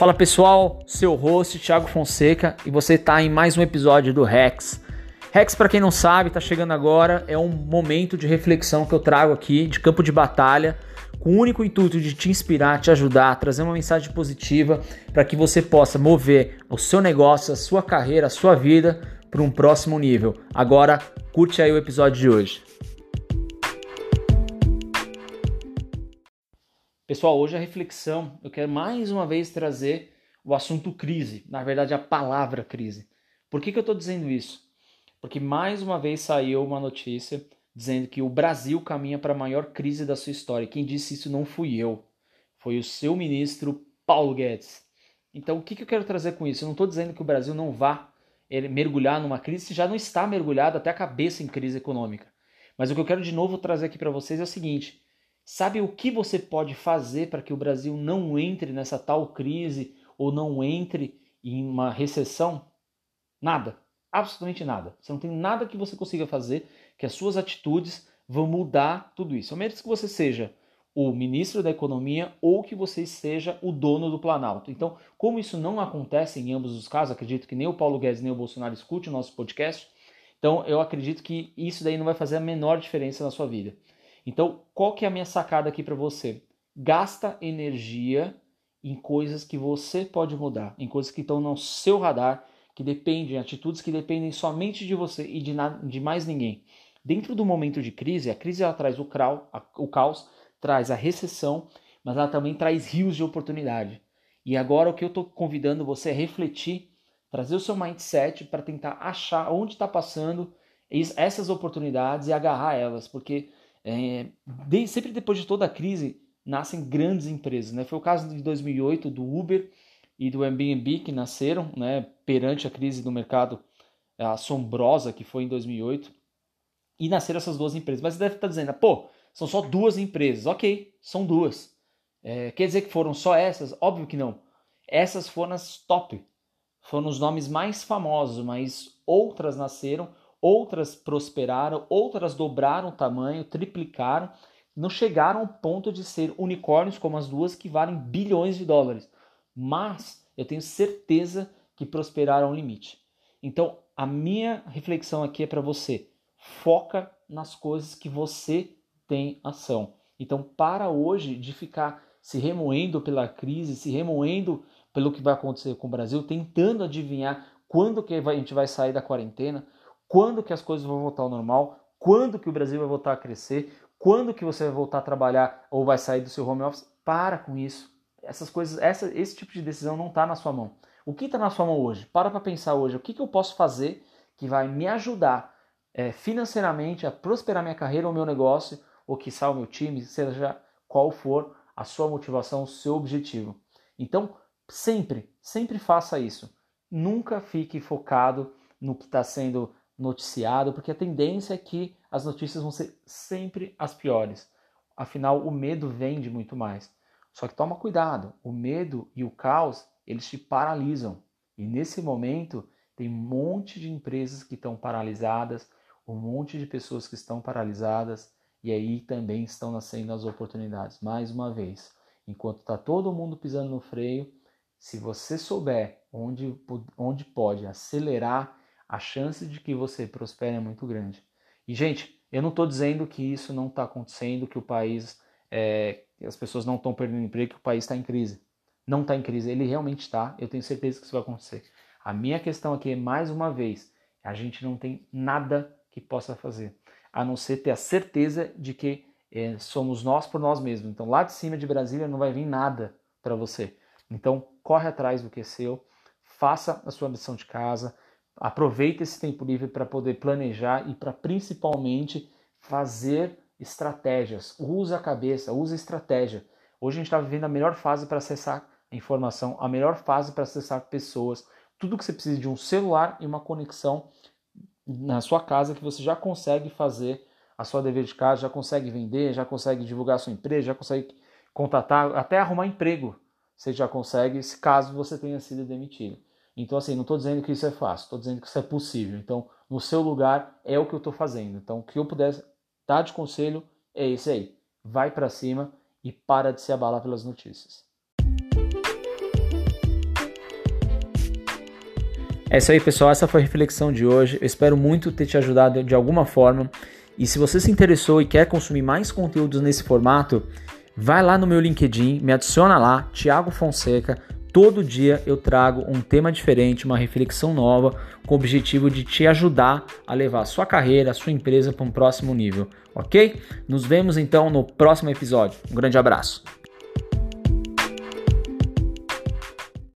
Fala pessoal, seu host Thiago Fonseca e você está em mais um episódio do Rex. Rex, para quem não sabe, está chegando agora, é um momento de reflexão que eu trago aqui de campo de batalha, com o único intuito de te inspirar, te ajudar, trazer uma mensagem positiva para que você possa mover o seu negócio, a sua carreira, a sua vida para um próximo nível. Agora, curte aí o episódio de hoje. Pessoal, hoje a reflexão, eu quero mais uma vez trazer o assunto crise, na verdade a palavra crise. Por que, que eu estou dizendo isso? Porque mais uma vez saiu uma notícia dizendo que o Brasil caminha para a maior crise da sua história. Quem disse isso não fui eu, foi o seu ministro Paulo Guedes. Então, o que, que eu quero trazer com isso? Eu não estou dizendo que o Brasil não vá mergulhar numa crise, se já não está mergulhado até a cabeça em crise econômica. Mas o que eu quero de novo trazer aqui para vocês é o seguinte: Sabe o que você pode fazer para que o Brasil não entre nessa tal crise ou não entre em uma recessão? Nada. Absolutamente nada. Você não tem nada que você consiga fazer que as suas atitudes vão mudar tudo isso. A menos que você seja o ministro da Economia ou que você seja o dono do Planalto. Então, como isso não acontece em ambos os casos, acredito que nem o Paulo Guedes nem o Bolsonaro escute o nosso podcast, então eu acredito que isso daí não vai fazer a menor diferença na sua vida. Então, qual que é a minha sacada aqui para você? Gasta energia em coisas que você pode mudar, em coisas que estão no seu radar, que dependem, atitudes que dependem somente de você e de, de mais ninguém. Dentro do momento de crise, a crise ela traz o, crau, a, o caos, traz a recessão, mas ela também traz rios de oportunidade. E agora o que eu estou convidando você é refletir, trazer o seu mindset para tentar achar onde está passando essas oportunidades e agarrar elas, porque é, de, sempre depois de toda a crise, nascem grandes empresas. Né? Foi o caso de 2008 do Uber e do Airbnb que nasceram né, perante a crise do mercado é, assombrosa que foi em 2008. E nasceram essas duas empresas. Mas você deve estar dizendo, pô, são só duas empresas. Ok, são duas. É, quer dizer que foram só essas? Óbvio que não. Essas foram as top. Foram os nomes mais famosos, mas outras nasceram outras prosperaram, outras dobraram o tamanho, triplicaram, não chegaram ao ponto de ser unicórnios como as duas que valem bilhões de dólares. Mas eu tenho certeza que prosperaram ao limite. Então, a minha reflexão aqui é para você. Foca nas coisas que você tem ação. Então, para hoje de ficar se remoendo pela crise, se remoendo pelo que vai acontecer com o Brasil, tentando adivinhar quando que a gente vai sair da quarentena, quando que as coisas vão voltar ao normal, quando que o Brasil vai voltar a crescer, quando que você vai voltar a trabalhar ou vai sair do seu home office. Para com isso. Essas coisas, essa, esse tipo de decisão não está na sua mão. O que está na sua mão hoje? Para para pensar hoje. O que, que eu posso fazer que vai me ajudar é, financeiramente a prosperar minha carreira ou meu negócio, ou que o meu time, seja qual for a sua motivação, o seu objetivo. Então, sempre, sempre faça isso. Nunca fique focado no que está sendo noticiado, porque a tendência é que as notícias vão ser sempre as piores. Afinal, o medo vende muito mais. Só que toma cuidado, o medo e o caos, eles te paralisam. E nesse momento, tem um monte de empresas que estão paralisadas, um monte de pessoas que estão paralisadas, e aí também estão nascendo as oportunidades. Mais uma vez, enquanto está todo mundo pisando no freio, se você souber onde, onde pode acelerar a chance de que você prospere é muito grande. E, gente, eu não estou dizendo que isso não está acontecendo, que o país, é, as pessoas não estão perdendo emprego, que o país está em crise. Não está em crise, ele realmente está, eu tenho certeza que isso vai acontecer. A minha questão aqui é, mais uma vez, a gente não tem nada que possa fazer, a não ser ter a certeza de que é, somos nós por nós mesmos. Então, lá de cima de Brasília não vai vir nada para você. Então, corre atrás do que é seu, faça a sua missão de casa, Aproveita esse tempo livre para poder planejar e para principalmente fazer estratégias. Usa a cabeça, usa a estratégia. Hoje a gente está vivendo a melhor fase para acessar a informação, a melhor fase para acessar pessoas. Tudo que você precisa de um celular e uma conexão na sua casa que você já consegue fazer a sua dever de casa, já consegue vender, já consegue divulgar a sua empresa, já consegue contatar, até arrumar emprego. Você já consegue, se caso você tenha sido demitido. Então, assim, não estou dizendo que isso é fácil, estou dizendo que isso é possível. Então, no seu lugar é o que eu estou fazendo. Então, o que eu puder dar de conselho é esse aí. Vai para cima e para de se abalar pelas notícias. É isso aí, pessoal. Essa foi a reflexão de hoje. Eu espero muito ter te ajudado de alguma forma. E se você se interessou e quer consumir mais conteúdos nesse formato, vai lá no meu LinkedIn, me adiciona lá, Thiago Fonseca. Todo dia eu trago um tema diferente, uma reflexão nova, com o objetivo de te ajudar a levar a sua carreira, a sua empresa para um próximo nível, ok? Nos vemos então no próximo episódio. Um grande abraço.